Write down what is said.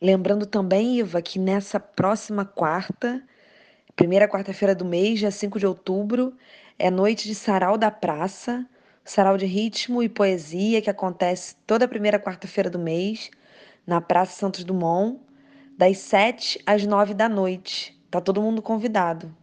Lembrando também, Iva, que nessa próxima quarta, primeira quarta-feira do mês, dia 5 de outubro, é noite de sarau da praça, sarau de ritmo e poesia que acontece toda primeira quarta-feira do mês, na Praça Santos Dumont, das 7 às 9 da noite. Tá todo mundo convidado.